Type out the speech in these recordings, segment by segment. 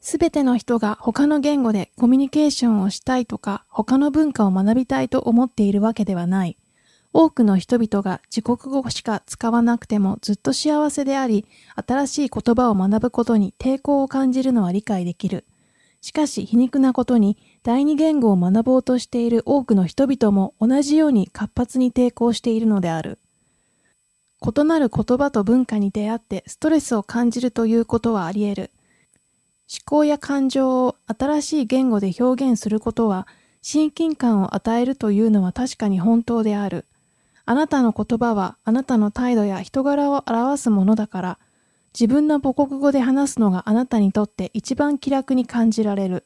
すべての人が他の言語でコミュニケーションをしたいとか他の文化を学びたいと思っているわけではない。多くの人々が自国語しか使わなくてもずっと幸せであり、新しい言葉を学ぶことに抵抗を感じるのは理解できる。しかし皮肉なことに第二言語を学ぼうとしている多くの人々も同じように活発に抵抗しているのである。異なる言葉と文化に出会ってストレスを感じるということはあり得る。思考や感情を新しい言語で表現することは親近感を与えるというのは確かに本当である。あなたの言葉はあなたの態度や人柄を表すものだから、自分の母国語で話すのがあなたにとって一番気楽に感じられる。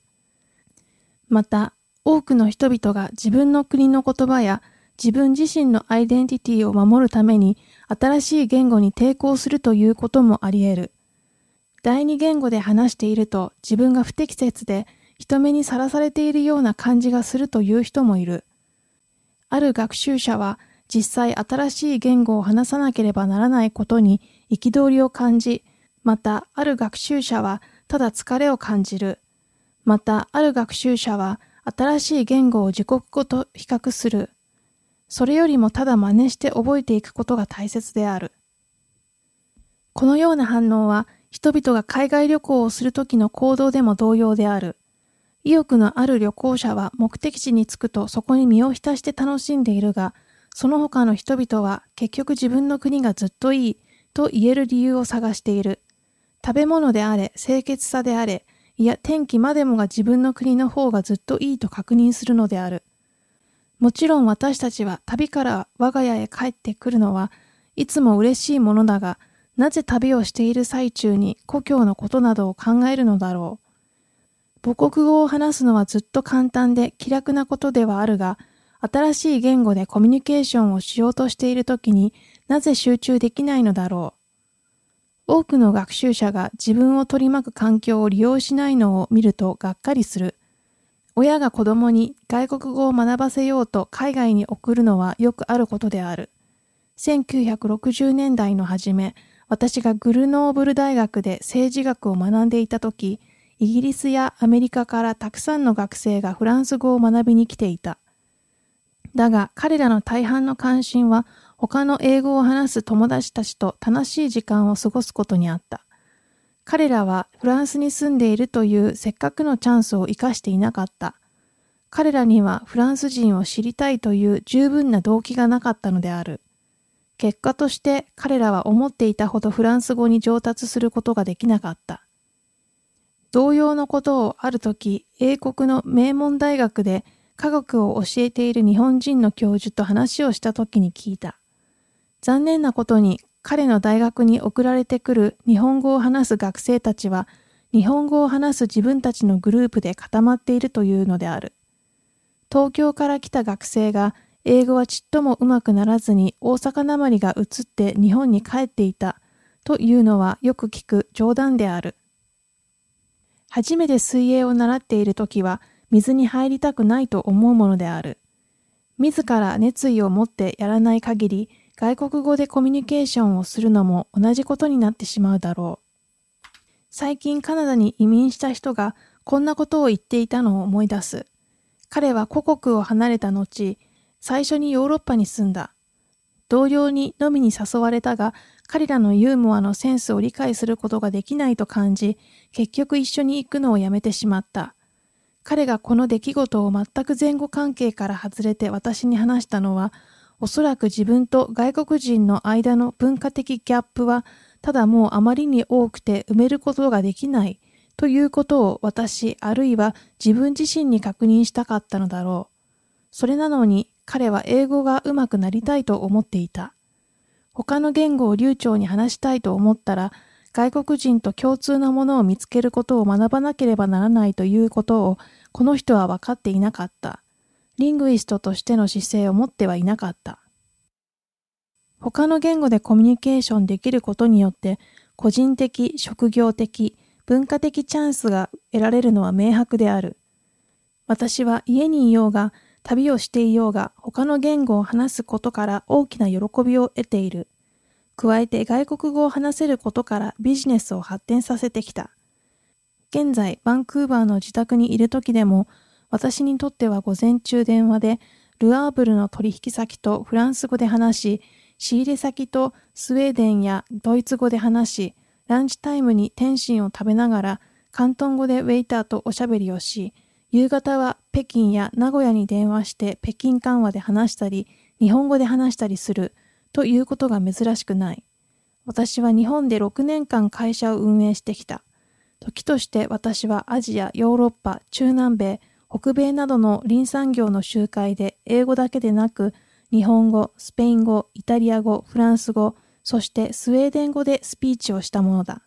また、多くの人々が自分の国の言葉や自分自身のアイデンティティを守るために新しい言語に抵抗するということもあり得る。第二言語で話していると自分が不適切で人目にさらされているような感じがするという人もいる。ある学習者は実際新しい言語を話さなければならないことに憤りを感じ、またある学習者はただ疲れを感じる。またある学習者は新しい言語を自国語と比較する。それよりもただ真似して覚えていくことが大切である。このような反応は人々が海外旅行をするときの行動でも同様である。意欲のある旅行者は目的地に着くとそこに身を浸して楽しんでいるが、その他の人々は結局自分の国がずっといいと言える理由を探している。食べ物であれ、清潔さであれ、いや天気までもが自分の国の方がずっといいと確認するのである。もちろん私たちは旅から我が家へ帰ってくるのはいつも嬉しいものだが、なぜ旅をしている最中に故郷のことなどを考えるのだろう。母国語を話すのはずっと簡単で気楽なことではあるが、新しい言語でコミュニケーションをしようとしているときになぜ集中できないのだろう。多くの学習者が自分を取り巻く環境を利用しないのを見るとがっかりする。親が子供に外国語を学ばせようと海外に送るのはよくあることである。1960年代の初め、私がグルノーブル大学で政治学を学んでいたとき、イギリスやアメリカからたくさんの学生がフランス語を学びに来ていた。だが彼らの大半の関心は他の英語を話す友達たちと楽しい時間を過ごすことにあった。彼らはフランスに住んでいるというせっかくのチャンスを生かしていなかった。彼らにはフランス人を知りたいという十分な動機がなかったのである。結果として彼らは思っていたほどフランス語に上達することができなかった。同様のことをある時、英国の名門大学で科学を教えている日本人の教授と話をした時に聞いた。残念なことに彼の大学に送られてくる日本語を話す学生たちは日本語を話す自分たちのグループで固まっているというのである。東京から来た学生が英語はちっともうまくならずに大阪なまりが移って日本に帰っていたというのはよく聞く冗談である。初めて水泳を習っている時は水に入りたくないと思うものである。自ら熱意を持ってやらない限り、外国語でコミュニケーションをするのも同じことになってしまうだろう。最近カナダに移民した人がこんなことを言っていたのを思い出す。彼は故国を離れた後、最初にヨーロッパに住んだ。同僚に飲みに誘われたが、彼らのユーモアのセンスを理解することができないと感じ、結局一緒に行くのをやめてしまった。彼がこの出来事を全く前後関係から外れて私に話したのは、おそらく自分と外国人の間の文化的ギャップは、ただもうあまりに多くて埋めることができないということを私あるいは自分自身に確認したかったのだろう。それなのに彼は英語が上手くなりたいと思っていた。他の言語を流暢に話したいと思ったら外国人と共通のものを見つけることを学ばなければならないということをこの人は分かっていなかった。リングイストとしての姿勢を持ってはいなかった。他の言語でコミュニケーションできることによって個人的、職業的、文化的チャンスが得られるのは明白である。私は家にいようが、旅をしていようが、他の言語を話すことから大きな喜びを得ている。加えて外国語を話せることからビジネスを発展させてきた。現在、バンクーバーの自宅にいる時でも、私にとっては午前中電話で、ルアーブルの取引先とフランス語で話し、仕入れ先とスウェーデンやドイツ語で話し、ランチタイムに天津を食べながら、広東語でウェイターとおしゃべりをし、夕方は北京や名古屋に電話して北京緩和で話したり、日本語で話したりするということが珍しくない。私は日本で6年間会社を運営してきた。時として私はアジア、ヨーロッパ、中南米、北米などの林産業の集会で英語だけでなく日本語、スペイン語、イタリア語、フランス語、そしてスウェーデン語でスピーチをしたものだ。